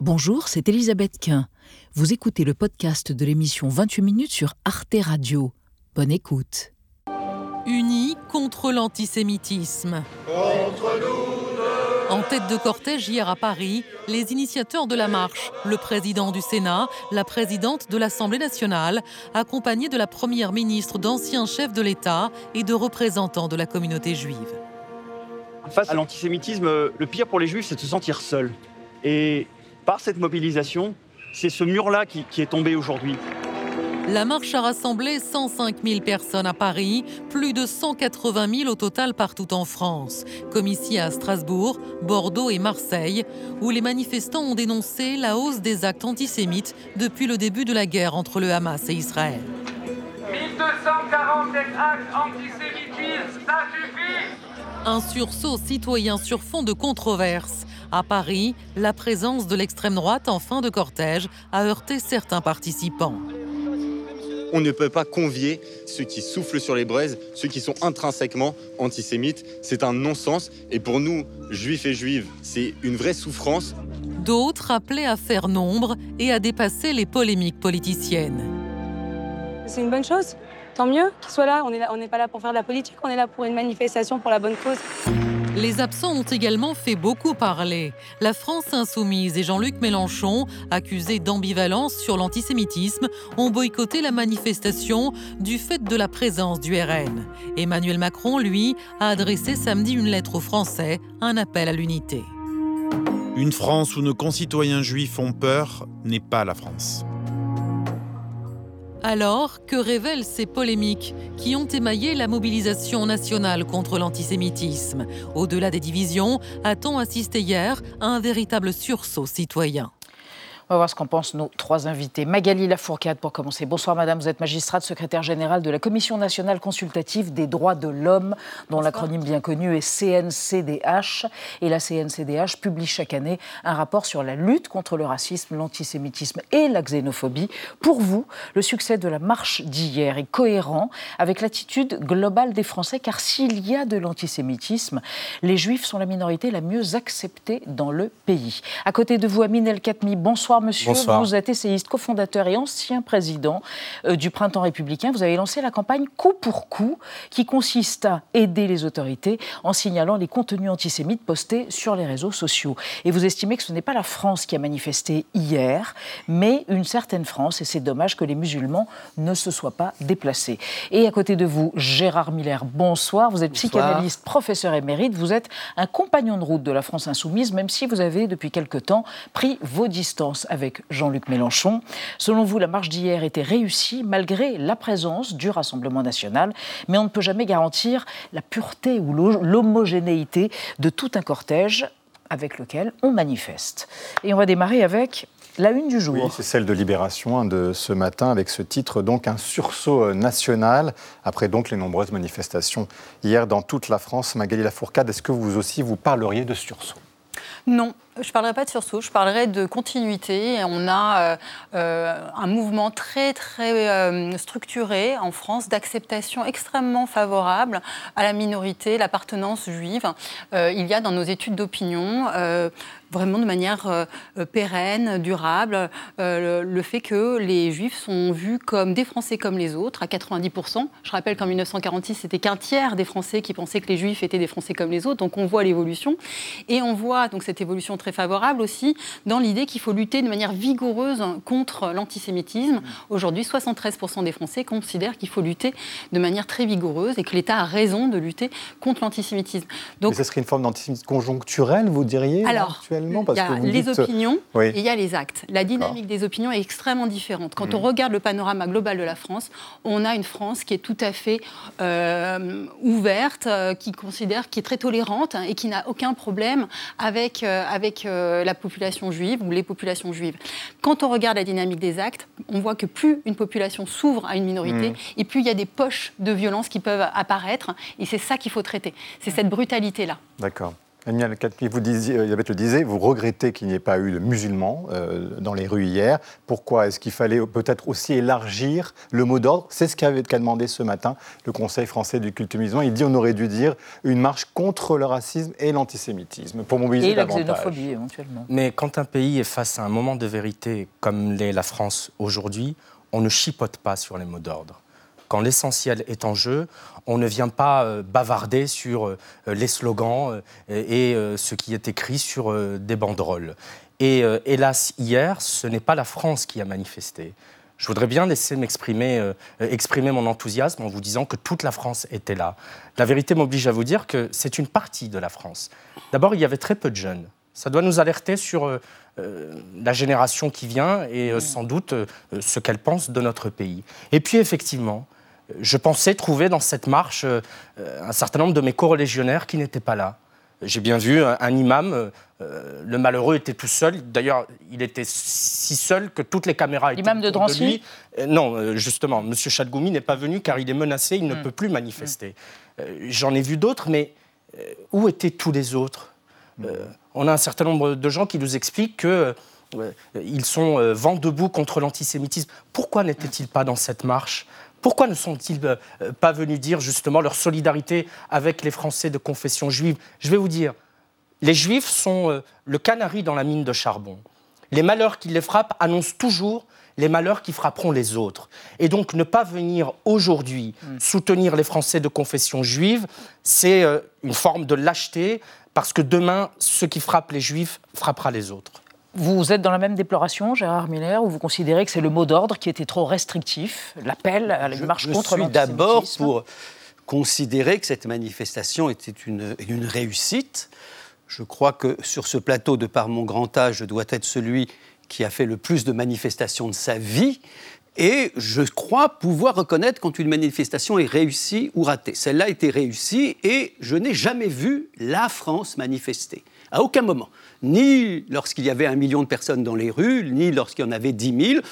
Bonjour, c'est Elisabeth Quint. Vous écoutez le podcast de l'émission 28 minutes sur Arte Radio. Bonne écoute. Unis contre l'antisémitisme. Contre nous En tête de cortège hier à Paris, les initiateurs de la marche, le président du Sénat, la présidente de l'Assemblée nationale, accompagnés de la première ministre, d'anciens chefs de l'État et de représentants de la communauté juive. Face à l'antisémitisme, le pire pour les juifs, c'est de se sentir seul. Et par cette mobilisation, c'est ce mur-là qui, qui est tombé aujourd'hui. La marche a rassemblé 105 000 personnes à Paris, plus de 180 000 au total partout en France, comme ici à Strasbourg, Bordeaux et Marseille, où les manifestants ont dénoncé la hausse des actes antisémites depuis le début de la guerre entre le Hamas et Israël. 1247 actes antisémitisme, ça suffit Un sursaut citoyen sur fond de controverse. À Paris, la présence de l'extrême droite en fin de cortège a heurté certains participants. On ne peut pas convier ceux qui soufflent sur les braises, ceux qui sont intrinsèquement antisémites. C'est un non-sens. Et pour nous, juifs et juives, c'est une vraie souffrance. D'autres appelaient à faire nombre et à dépasser les polémiques politiciennes. C'est une bonne chose. Tant mieux qu'il soit là. On est là- on n'est pas là pour faire de la politique, on est là pour une manifestation pour la bonne cause. Les absents ont également fait beaucoup parler. La France insoumise et Jean-Luc Mélenchon, accusés d'ambivalence sur l'antisémitisme, ont boycotté la manifestation du fait de la présence du RN. Emmanuel Macron, lui, a adressé samedi une lettre aux Français, un appel à l'unité. Une France où nos concitoyens juifs ont peur n'est pas la France. Alors, que révèlent ces polémiques qui ont émaillé la mobilisation nationale contre l'antisémitisme? Au-delà des divisions, a-t-on assisté hier à un véritable sursaut citoyen? On va voir ce qu'en pensent nos trois invités. Magali Lafourcade, pour commencer. Bonsoir, madame. Vous êtes magistrate, secrétaire générale de la Commission nationale consultative des droits de l'homme, dont l'acronyme bien connu est CNCDH. Et la CNCDH publie chaque année un rapport sur la lutte contre le racisme, l'antisémitisme et la xénophobie. Pour vous, le succès de la marche d'hier est cohérent avec l'attitude globale des Français, car s'il y a de l'antisémitisme, les Juifs sont la minorité la mieux acceptée dans le pays. À côté de vous, Amine El Khatmi, bonsoir monsieur. Bonsoir. Vous êtes essayiste, cofondateur et ancien président euh, du Printemps républicain. Vous avez lancé la campagne Coup pour coup, qui consiste à aider les autorités en signalant les contenus antisémites postés sur les réseaux sociaux. Et vous estimez que ce n'est pas la France qui a manifesté hier, mais une certaine France. Et c'est dommage que les musulmans ne se soient pas déplacés. Et à côté de vous, Gérard Miller, bonsoir. Vous êtes psychanalyste, professeur émérite. Vous êtes un compagnon de route de la France insoumise, même si vous avez depuis quelque temps pris vos distances avec Jean-Luc Mélenchon. Selon vous, la marche d'hier était réussie malgré la présence du Rassemblement national, mais on ne peut jamais garantir la pureté ou l'ho- l'homogénéité de tout un cortège avec lequel on manifeste. Et on va démarrer avec la une du jour. Oui, c'est celle de Libération hein, de ce matin avec ce titre donc un sursaut euh, national après donc les nombreuses manifestations hier dans toute la France. Magali Lafourcade, est-ce que vous aussi vous parleriez de sursaut? Non, je ne parlerai pas de sursaut, je parlerai de continuité. On a euh, euh, un mouvement très, très euh, structuré en France d'acceptation extrêmement favorable à la minorité, l'appartenance juive. Il y a dans nos études d'opinion vraiment de manière euh, euh, pérenne, durable, euh, le, le fait que les juifs sont vus comme des Français comme les autres, à 90%. Je rappelle qu'en 1946, c'était qu'un tiers des Français qui pensaient que les juifs étaient des Français comme les autres. Donc on voit l'évolution. Et on voit donc cette évolution très favorable aussi dans l'idée qu'il faut lutter de manière vigoureuse contre l'antisémitisme. Aujourd'hui, 73% des Français considèrent qu'il faut lutter de manière très vigoureuse et que l'État a raison de lutter contre l'antisémitisme. Donc, Mais ce serait une forme d'antisémitisme conjoncturel, vous diriez alors, parce il y a que vous les dites- opinions Oui. et il y a les actes. La dynamique des opinions est extrêmement différente. Quand on regarde le panorama global de la France, on a une France qui est tout à fait euh, ouverte, euh, qui considère, qui est très tolérante hein, et qui n'a aucun problème avec, euh, avec euh, la population juive ou les populations juives. Quand on regarde la dynamique des actes, on voit que plus une population s'ouvre à une minorité, Mhm. et plus il y a des poches de violence qui peuvent apparaître, et c'est ça qu'il faut traiter. C'est cette brutalité-là. D'accord. Vous disiez, Elisabeth le disait, vous regrettez qu'il n'y ait pas eu de musulmans euh, dans les rues hier. Pourquoi Est-ce qu'il fallait peut-être aussi élargir le mot d'ordre? C'est ce qu'a demandé ce matin le Conseil français du culte musulman. Il dit on aurait dû dire une marche contre le racisme et l'antisémitisme pour mobiliser et la xénophobie éventuellement. Mais quand un pays est face à un moment de vérité comme l'est la France aujourd'hui, on ne chipote pas sur les mots d'ordre quand l'essentiel est en jeu, on ne vient pas euh, bavarder sur euh, les slogans euh, et ce qui est écrit sur des banderoles. Et hélas, hier, ce n'est pas la France qui a manifesté. Je voudrais bien laisser m'exprimer, exprimer mon enthousiasme en vous disant que toute la France était là. La vérité m'oblige à vous dire que c'est une partie de la France. D'abord, il y avait très peu de jeunes. Ça doit nous alerter sur la génération qui vient et sans doute ce qu'elle pense de notre pays. Et puis, effectivement, je pensais trouver dans cette marche euh, un certain nombre de mes co-religionnaires qui n'étaient pas là. J'ai bien vu un, imam, euh, le malheureux était tout seul. D'ailleurs, il était si seul que toutes les caméras étaient L'imam de Drancy lui. Euh, non, justement, M. Chadgoumi n'est pas venu car il est menacé, il ne hmm. peut plus manifester. J'en ai vu d'autres, mais où étaient tous les autres? On a un certain nombre de gens qui nous expliquent que ils sont vent debout contre l'antisémitisme. Pourquoi n'étaient-ils pas dans cette marche? Pourquoi ne sont-ils euh, pas venus dire justement leur solidarité avec les Français de confession juive? Je vais vous dire, les Juifs sont euh, le canari dans la mine de charbon. Les malheurs qui les frappent annoncent toujours les malheurs qui frapperont les autres. Et donc ne pas venir aujourd'hui mm. soutenir les Français de confession juive, c'est euh, une forme de lâcheté, parce que demain, ce qui frappe les Juifs frappera les autres. Vous êtes dans la même déploration, Gérard Miller, ou vous considérez que c'est le mot d'ordre qui était trop restrictif, l'appel à la marche contre Je suis d'abord pour considérer que cette manifestation était une, une réussite. Je crois que sur ce plateau, de par mon grand âge, je dois être celui qui a fait le plus de manifestations de sa vie. Et je crois pouvoir reconnaître quand une manifestation est réussie ou ratée. Celle-là a été réussie et je n'ai jamais vu la France manifester. À aucun moment ni lorsqu'il y avait un million de personnes dans les rues, ni lorsqu'il y en avait dix mille.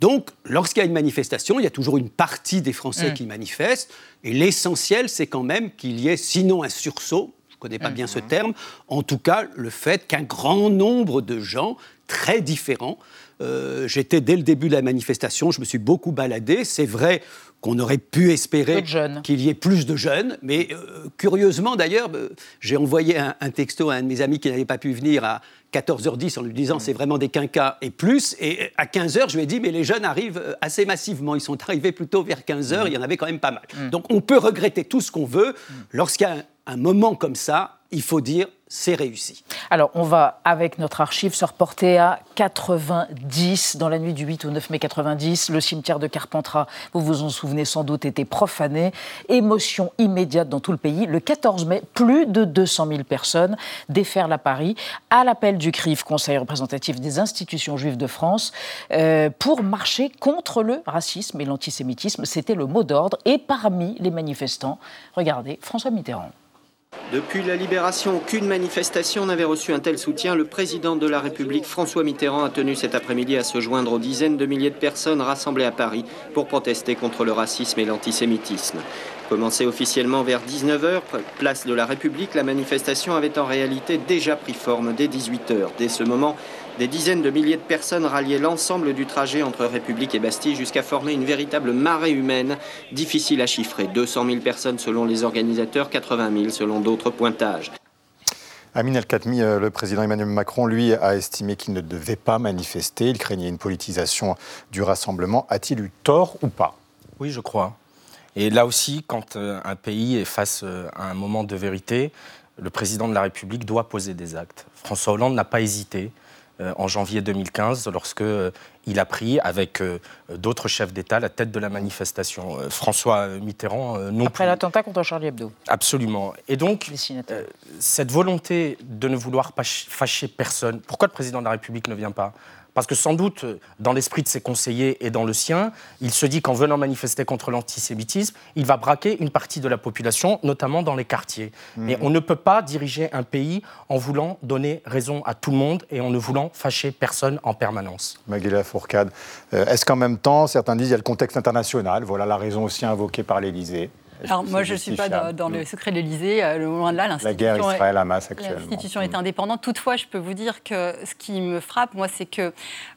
Donc, lorsqu'il y a une manifestation, il y a toujours une partie des Français mm. qui manifestent. Et l'essentiel, c'est quand même qu'il y ait, sinon un sursaut, je ne connais pas bien ce mm. terme, en tout cas le fait qu'un grand nombre de gens très différents euh, J'étais dès le début de la manifestation, je me suis beaucoup baladé. C'est vrai qu'on aurait pu espérer qu'il y ait plus de jeunes. Mais euh, curieusement, d'ailleurs, euh, j'ai envoyé un, texto à un de mes amis qui n'avait pas pu venir à 14h10 en lui disant c'est vraiment des quinquas et plus. Et à 15h, je lui ai dit mais les jeunes arrivent assez massivement. Ils sont arrivés plutôt vers 15h, il y en avait quand même pas mal. Mm. Donc on peut regretter tout ce qu'on veut. Lorsqu'il y a un moment comme ça, il faut dire c'est réussi. Alors, on va, avec notre archive, se reporter à 90, dans la nuit du 8 au 9 mai 90. Le cimetière de Carpentras, vous vous en souvenez sans doute, était profané. Émotion immédiate dans tout le pays. Le 14 mai, plus de 200 000 personnes déferlent à Paris, à l'appel du CRIF, Conseil représentatif des institutions juives de France, euh, pour marcher contre le racisme et l'antisémitisme. C'était le mot d'ordre. Et parmi les manifestants, regardez, François Mitterrand. Depuis la libération, aucune manifestation n'avait reçu un tel soutien. Le président de la République, François Mitterrand, a tenu cet après-midi à se joindre aux dizaines de milliers de personnes rassemblées à Paris pour protester contre le racisme et l'antisémitisme. Commencée officiellement vers 19h, place de la République, la manifestation avait en réalité déjà pris forme dès 18h. Dès ce moment, des dizaines de milliers de personnes ralliaient l'ensemble du trajet entre République et Bastille jusqu'à former une véritable marée humaine, difficile à chiffrer. 200 000 personnes selon les organisateurs, 80 000 selon d'autres pointages. Amin El-Khatmi, euh, le président Emmanuel Macron, lui, a estimé qu'il ne devait pas manifester. Il craignait une politisation du rassemblement. A-t-il eu tort ou pas? Oui, je crois. Et là aussi, quand euh, un pays est face euh, à un moment de vérité, le président de la République doit poser des actes. François Hollande n'a pas hésité euh, en janvier 2015 lorsque il a pris avec d'autres chefs d'État la tête de la manifestation. François Mitterrand non Après l'attentat contre Charlie Hebdo. Absolument. Et donc, cette volonté de ne vouloir fâcher personne, pourquoi le président de la République ne vient pas? Parce que sans doute, dans l'esprit de ses conseillers et dans le sien, il se dit qu'en venant manifester contre l'antisémitisme, il va braquer une partie de la population, notamment dans les quartiers. Mmh. Mais on ne peut pas diriger un pays en voulant donner raison à tout le monde et en ne voulant fâcher personne en permanence. Maguila Fourcade, euh, est-ce qu'en même temps, certains disent qu'il y a le contexte international, voilà la raison aussi invoquée par l'Élysée Alors moi, je ne suis pas dans, dans le secret de l'Élysée, euh, loin de là. La guerre Israël-Hamas actuellement. L'institution est indépendante. Toutefois, je peux vous dire que ce qui me frappe, moi, c'est que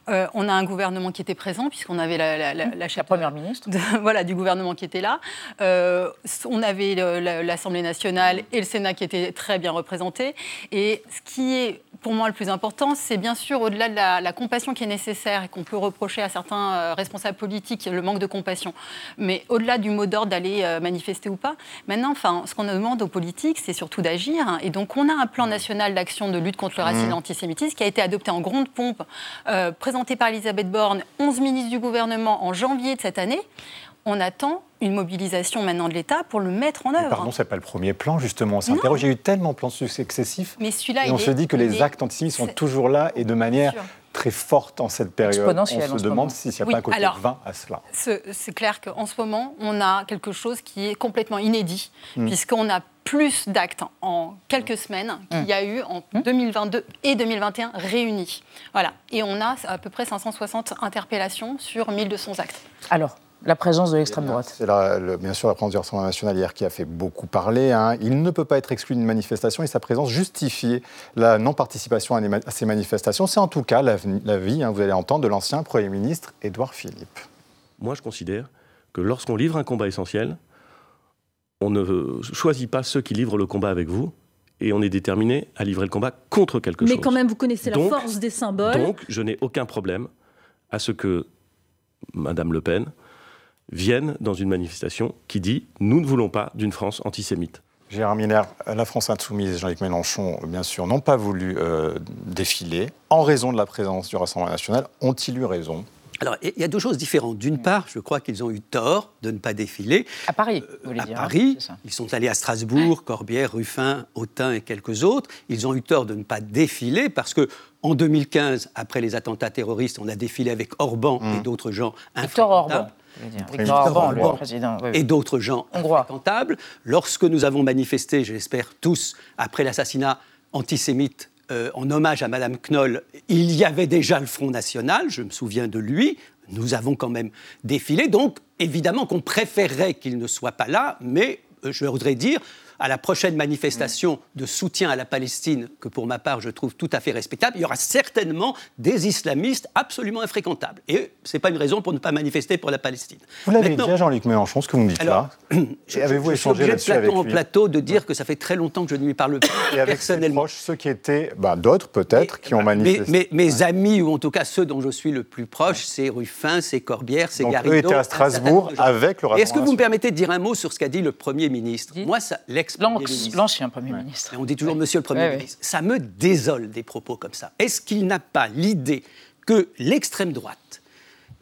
euh, on a un gouvernement qui était présent, puisqu'on avait la, la, la, la première ministre, de, voilà, du gouvernement qui était là. Euh, on avait l'Assemblée nationale et le Sénat qui étaient très bien représentés. Et ce qui est pour moi le plus important, c'est bien sûr au-delà de la, compassion qui est nécessaire et qu'on peut reprocher à certains euh, responsables politiques le manque de compassion, mais au-delà du mot d'ordre d'aller euh, manifester ou pas. Maintenant, enfin, ce qu'on demande aux politiques, c'est surtout d'agir. Et donc, on a un plan national d'action de lutte contre le racisme et mmh. l'antisémitisme qui a été adopté en grande pompe, euh, présenté par Elisabeth Borne, 11 ministres du gouvernement en janvier de cette année on attend une mobilisation maintenant de l'État pour le mettre en œuvre. Mais pardon, ce n'est pas le premier plan, justement. On s'interroge. Il y a eu tellement de plans successifs. Mais celui-là, Et on se dit que les actes antisémites sont toujours là et de manière très forte en cette période. On se demande s'il n'y a pas un côté vain à cela. C'est clair qu'en ce moment, on a quelque chose qui est complètement inédit, hmm. puisqu'on a plus d'actes en quelques semaines qu'il y a eu en 2022 hmm. et 2021 réunis. Voilà. Et on a à peu près 560 interpellations sur 1200 actes. Alors, la présence de l'extrême droite. C'est bien sûr la présence du Rassemblement national hier qui a fait beaucoup parler. Hein. Il ne peut pas être exclu d'une manifestation et sa présence justifie la non-participation à, ces manifestations. C'est en tout cas l'avis, hein, vous allez entendre, de l'ancien Premier ministre Édouard Philippe. Moi, je considère que lorsqu'on livre un combat essentiel, on ne choisit pas ceux qui livrent le combat avec vous, et on est déterminé à livrer le combat contre quelque chose. Mais quand même, vous connaissez la force des symboles. Donc, je n'ai aucun problème à ce que Madame Le Pen viennent dans une manifestation qui dit Nous ne voulons pas d'une France antisémite. Gérard Miner, la France Insoumise et Jean-Luc Mélenchon, bien sûr, n'ont pas voulu euh, défiler en raison de la présence du Rassemblement national. Ont-ils eu raison? Alors, il y a deux choses différentes. D'une part, je crois qu'ils ont eu tort de ne pas défiler. À Paris, vous voulez À dire, hein, Paris, ils sont allés à Strasbourg, Corbière, Ruffin, Autun et quelques autres. Ils ont eu tort de ne pas défiler parce que en 2015, après les attentats terroristes, on a défilé avec Orban et mmh. d'autres gens Victor Orban et d'autres gens infréquentables. Lorsque nous avons manifesté, je l'espère tous, après l'assassinat antisémite euh, en hommage à Madame Knoll, il y avait déjà le Front National, je me souviens de lui. Nous avons quand même défilé, donc évidemment qu'on préférerait qu'il ne soit pas là, mais euh, je voudrais dire, à la prochaine manifestation de soutien à la Palestine, que pour ma part je trouve tout à fait respectable, il y aura certainement des islamistes absolument infréquentables. Et ce n'est pas une raison pour ne pas manifester pour la Palestine. Vous l'avez dit à Jean-Luc Mélenchon, ce que vous me dites là. Avez-vous échangé là-dessus avec lui en plateau de dire que ça fait très longtemps que je ne lui parle plus Et avec personnellement. Ses proches, ceux qui étaient, bah, d'autres peut-être, qui ont manifesté. Mes, amis, ou en tout cas ceux dont je suis le plus proche, c'est Ruffin, c'est Corbière, c'est Garrido. eux étaient à Strasbourg avec le Est-ce que vous me permettez de dire un mot sur ce qu'a dit le Premier ministre? Moi, ça, L'ancien Premier ministre. On dit toujours Monsieur le Premier ministre. Ça me désole des propos comme ça. Est-ce qu'il n'a pas l'idée que l'extrême droite,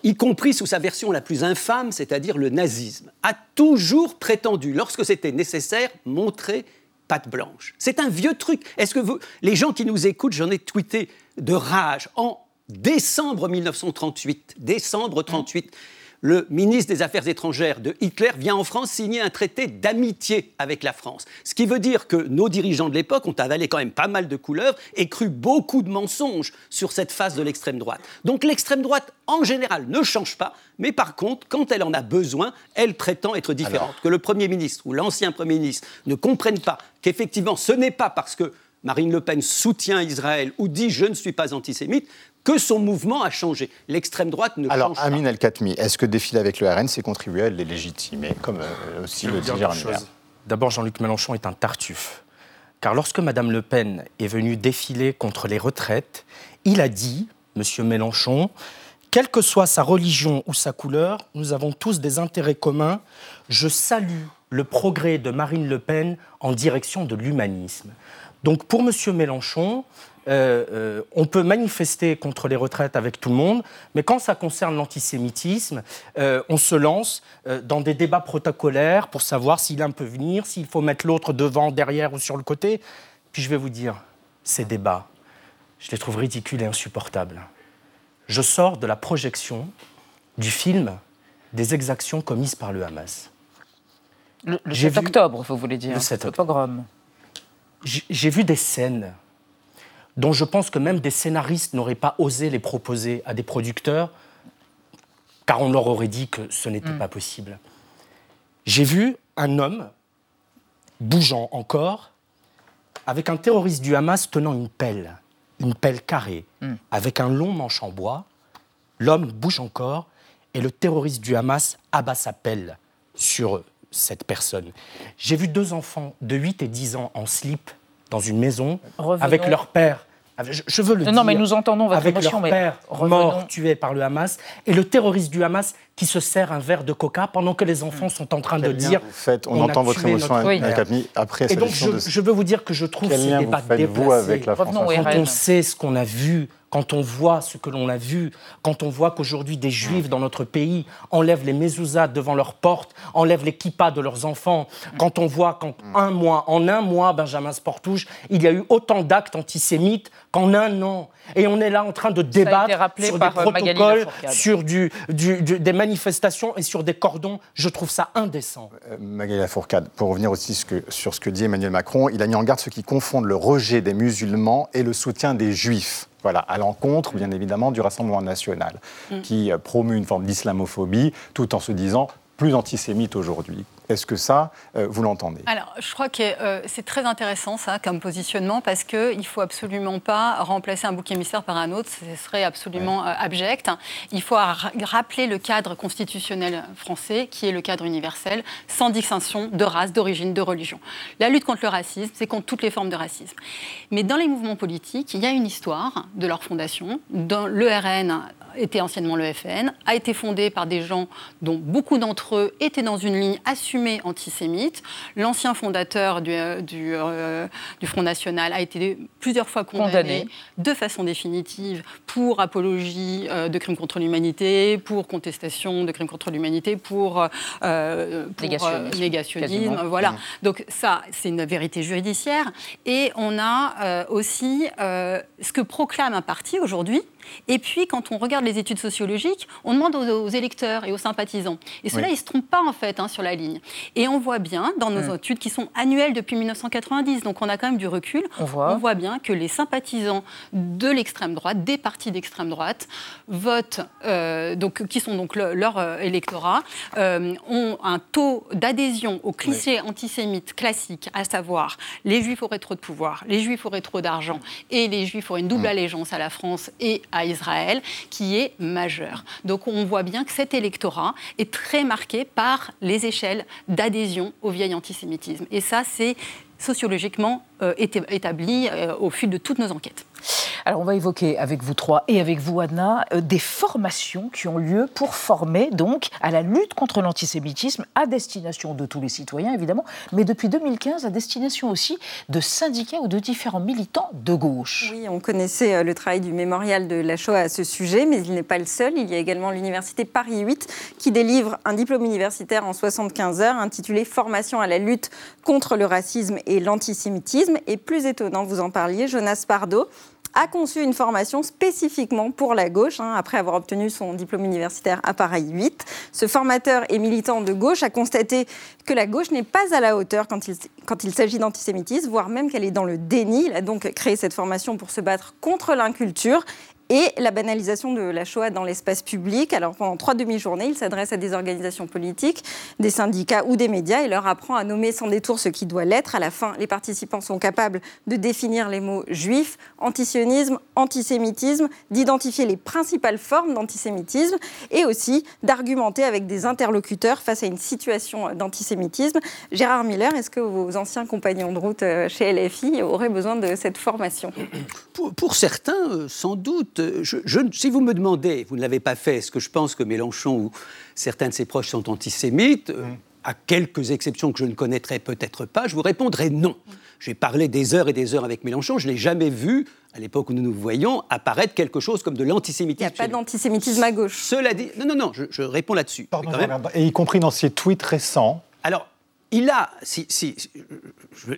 y compris sous sa version la plus infâme, c'est-à-dire le nazisme, a toujours prétendu, lorsque c'était nécessaire, montrer patte blanche? C'est un vieux truc. Est-ce que vous, les gens qui nous écoutent, j'en ai tweeté de rage en décembre 1938, décembre 38 le ministre des Affaires étrangères de Hitler vient en France signer un traité d'amitié avec la France. Ce qui veut dire que nos dirigeants de l'époque ont avalé quand même pas mal de couleurs et cru beaucoup de mensonges sur cette phase de l'extrême droite. Donc l'extrême droite, en général, ne change pas, mais par contre, quand elle en a besoin, elle prétend être différente. Que le Premier ministre ou l'ancien Premier ministre ne comprennent pas qu'effectivement, ce n'est pas parce que Marine Le Pen soutient Israël ou dit je ne suis pas antisémite que son mouvement a changé. L'extrême droite ne Alors, change pas. Alors, Amin El-Khatmi, est-ce que défiler avec le RN, c'est contribuer à les légitimer, comme euh, aussi le dit D'abord, Jean-Luc Mélenchon est un tartuffe. Car lorsque Mme Le Pen est venue défiler contre les retraites, il a dit, M. Mélenchon, quelle que soit sa religion ou sa couleur, nous avons tous des intérêts communs. Je salue le progrès de Marine Le Pen en direction de l'humanisme. Donc pour M. Mélenchon, euh, euh, on peut manifester contre les retraites avec tout le monde, mais quand ça concerne l'antisémitisme, euh, on se lance dans des débats protocolaires pour savoir si l'un peut venir, s'il faut mettre l'autre devant, derrière ou sur le côté. Puis je vais vous dire, ces débats, je les trouve ridicules et insupportables. Je sors de la projection du film des exactions commises par le Hamas. Le, 7 octobre, vous voulez dire, le 7 octobre. J'ai vu des scènes dont je pense que même des scénaristes n'auraient pas osé les proposer à des producteurs, car on leur aurait dit que ce n'était mm. pas possible. J'ai vu un homme bougeant encore, avec un terroriste du Hamas tenant une pelle, une pelle carrée, Hmm. avec un long manche en bois. L'homme bouge encore et le terroriste du Hamas abat sa pelle sur cette personne. J'ai vu deux enfants de 8 et 10 ans en slip dans une maison Revenons. avec leur père. Je, veux le Non, dire. non, mais nous entendons votre avec émotion, leur mais père revenons. mort, tué par le Hamas, et le terroriste du Hamas qui se sert un verre de coca pendant que les enfants sont en train de Quel dire. vous faites On entend votre émotion, notre père. Capni, après Et donc, je, de- je veux vous dire que je trouve Quel ces lien vous déplacés. avec la France Revenons Quand on sait ce qu'on a vu, quand on voit ce que l'on a vu, quand on voit qu'aujourd'hui des juifs dans notre pays enlèvent les mezuzahs devant leurs portes, enlèvent les kippas de leurs enfants, quand on voit qu'en un mois, en un mois, Benjamin Sportouche, il y a eu autant d'actes antisémites qu'en un an. Et on est là en train de débattre sur des euh, protocoles, sur du, du- du- des manifestations et sur des cordons. Je trouve ça indécent. Euh, Magali Lafourcade, pour revenir aussi ce que- sur ce que dit Emmanuel Macron, il a mis en garde ceux qui confondent le rejet des musulmans et le soutien des juifs. Voilà, à l'encontre, bien évidemment, du Rassemblement national, Mm. qui euh, promeut une forme d'islamophobie, tout en se disant plus antisémite aujourd'hui. Est-ce que ça, euh, vous l'entendez? Alors, je crois que euh, c'est très intéressant ça comme positionnement parce qu'il ne faut absolument pas remplacer un bouc émissaire par un autre, ce serait absolument euh, abject. Il faut ra- rappeler le cadre constitutionnel français qui est le cadre universel, sans distinction de race, d'origine, de religion. La lutte contre le racisme, c'est contre toutes les formes de racisme. Mais dans les mouvements politiques, il y a une histoire de leur fondation. Dans le RN était anciennement le FN, a été fondé par des gens dont beaucoup d'entre eux étaient dans une ligne assumée antisémite. L'ancien fondateur du, euh, du, euh, du Front National a été plusieurs fois condamné, Condamné. de façon définitive pour apologie euh, de crimes contre l'humanité, pour contestation de crimes contre l'humanité, pour, euh, pour, Négationnisme, voilà. Mmh. Donc ça, c'est une vérité judiciaire. Et on a aussi ce que proclame un parti aujourd'hui. Et puis, quand on regarde les études sociologiques, on demande aux, aux électeurs et aux sympathisants. Et ceux-là, Oui. ils ne se trompent pas, en fait, hein, sur la ligne. Et on voit bien, dans nos Mm. études qui sont annuelles depuis 1990, donc on a quand même du recul, On voit. bien que les sympathisants de l'extrême droite, des partis d'extrême droite, votent, euh, donc, qui sont donc le- leur euh, électorat, euh, ont un taux d'adhésion aux clichés antisémites classiques, à savoir les juifs auraient trop de pouvoir, les juifs auraient trop d'argent et les juifs auraient une double allégeance à la France et à Israël, qui majeur. Donc on voit bien que cet électorat est très marqué par les échelles d'adhésion au vieil antisémitisme. Et ça, c'est sociologiquement établi euh, au fil de toutes nos enquêtes. Alors, on va évoquer avec vous trois et avec vous, Anna, euh, des formations qui ont lieu pour former donc à la lutte contre l'antisémitisme à destination de tous les citoyens, évidemment, mais depuis 2015 à destination aussi de syndicats ou de différents militants de gauche. Oui, on connaissait euh, le travail du mémorial de la Shoah à ce sujet, mais il n'est pas le seul. Il y a également l'université Paris 8 qui délivre un diplôme universitaire en 75 heures intitulé Formation à la lutte contre le racisme et l'antisémitisme. Et plus étonnant, vous en parliez, Jonas Pardo a conçu une formation spécifiquement pour la gauche, hein, après avoir obtenu son diplôme universitaire à Paris 8. Ce formateur et militant de gauche a constaté que la gauche n'est pas à la hauteur quand il, quand il s'agit d'antisémitisme, voire même qu'elle est dans le déni. Il a donc créé cette formation pour se battre contre l'inculture et la banalisation de la Shoah dans l'espace public. Alors pendant trois demi-journées, il s'adresse à des organisations politiques, des syndicats ou des médias et leur apprend à nommer sans détour ce qui doit l'être. À la fin, les participants sont capables de définir les mots juifs, antisionisme, antisémitisme, d'identifier les principales formes d'antisémitisme et aussi d'argumenter avec des interlocuteurs face à une situation d'antisémitisme. Gérard Miller, est-ce que vos anciens compagnons de route euh, chez LFI auraient besoin de cette formation? Pour, pour certains, euh, sans doute. Je- je- si vous me demandez, vous ne l'avez pas fait, est-ce que je pense que Mélenchon ou certains de ses proches sont antisémites euh, À quelques exceptions que je ne connaîtrais peut-être pas, je vous répondrai non. J'ai parlé des heures et des heures avec Mélenchon, je ne l'ai jamais vu, à l'époque où nous nous voyons, apparaître quelque chose comme de l'antisémitisme. Il n'y a pas d'antisémitisme à gauche. Cela dit, non, non, non, je, je réponds là-dessus. Même- Et y compris dans ses tweets récents. alors, il a, si, si- si-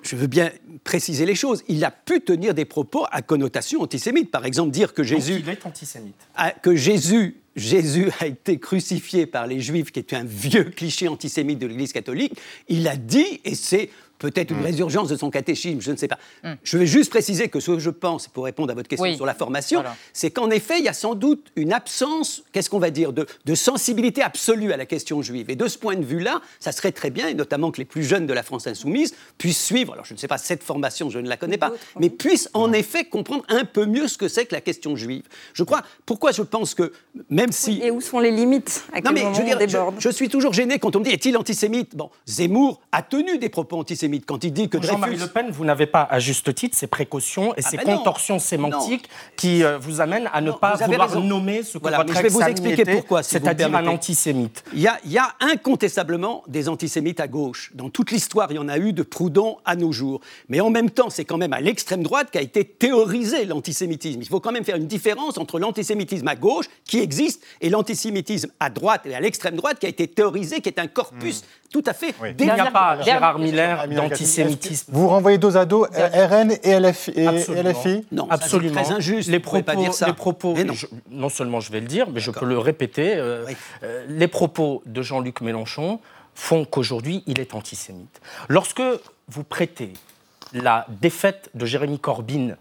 je, veux, bien préciser les choses, il a pu tenir des propos à connotation antisémite. Par exemple, dire que Jésus, est antisémite. a- que Jésus, Jésus a été crucifié par les Juifs, qui est un vieux cliché antisémite de l'Église catholique. Il a dit, et c'est peut-être une Mm. résurgence de son catéchisme, je ne sais pas. Mm. Je vais juste préciser que ce que je pense, pour répondre à votre question Oui. sur la formation, Voilà. c'est qu'en effet, il y a sans doute une absence, qu'est-ce qu'on va dire, de, de sensibilité absolue à la question juive. Et de ce point de vue-là, ça serait très bien, et notamment que les plus jeunes de la France insoumise puissent suivre, alors je ne sais pas, cette formation, je ne la connais pas, mais puissent en effet comprendre un peu mieux ce que c'est que la question juive. Je crois, pourquoi je pense que, même si... Et où sont les limites À Non, quel mais moment je, veux dire, on je- déborde je suis toujours gêné quand on me dit est-il antisémite? Bon, Zemmour a tenu des propos antisémites quand il dit que Jean-Marie Dreyfus. Le Pen, vous n'avez pas, à juste titre, ces précautions et Ah ces ben non. contorsions sémantiques qui euh, vous amènent à ne pas vouloir raison. nommer ce que Voilà, votre mais je vais vous expliquer était, pourquoi, si c'est-à-dire un antisémite. Il y, a, il y a incontestablement des antisémites à gauche. Dans toute l'histoire, il y en a eu de Proudhon à nos jours. Mais en même temps, c'est quand même à l'extrême droite qu'a été théorisé l'antisémitisme. Il faut quand même faire une différence entre l'antisémitisme à gauche, qui existe, et l'antisémitisme à droite et à l'extrême droite, qui a été théorisé, qui est un corpus tout à fait Il n'y a pas, Gérard Miller, d'antisémitisme. Vous renvoyez dos à dos RN et LFI, et Absolument. LFI Non, ça, c'est Absolument. très injuste, Les propos, pas dire ça. les propos non. je- non seulement je vais le dire, mais je peux le répéter. euh, euh, les propos de Jean-Luc Mélenchon font qu'aujourd'hui, il est antisémite. Lorsque vous prêtez la défaite de Jérémy Corbyn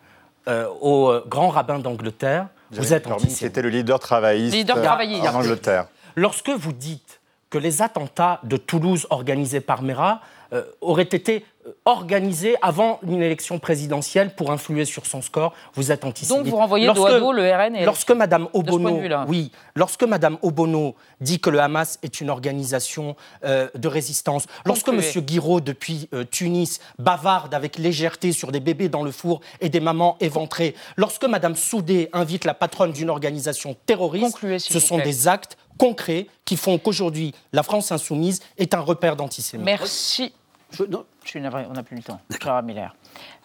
euh, au grand rabbin d'Angleterre, vous êtes Corbyn, antisémite. C'était le leader travailliste Leader euh, travailliste. en Angleterre. Lorsque vous dites que les attentats de Toulouse organisés par Mera euh, auraient été euh, organisés avant une élection présidentielle pour influer sur son score, vous êtes antisémite. Donc vous renvoyez dos à dos le RN et Lorsque Madame Obono, oui, lorsque Madame Obono dit que le Hamas est une organisation euh, de résistance, lorsque. Monsieur Guiraud depuis euh, Tunis bavarde avec légèreté sur des bébés dans le four et des mamans éventrées, lorsque Madame Soudé invite la patronne d'une organisation terroriste, Concluez, ce sont plaît. des actes concrets qui font qu'aujourd'hui la France insoumise est un repère d'antisémitisme. Merci. Je, suis navré, on n'a plus le temps. Gérard Miller.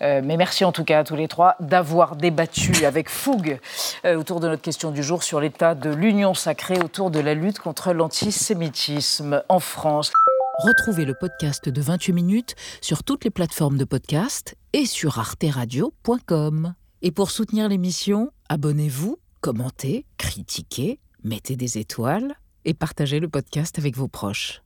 Euh, mais merci en tout cas à tous les trois d'avoir débattu avec fougue euh, autour de notre question du jour sur l'état de l'union sacrée autour de la lutte contre l'antisémitisme en France. Retrouvez le podcast de 28 minutes sur toutes les plateformes de podcast et sur arteradio.com. Et pour soutenir l'émission, abonnez-vous, commentez, critiquez, mettez des étoiles et partagez le podcast avec vos proches.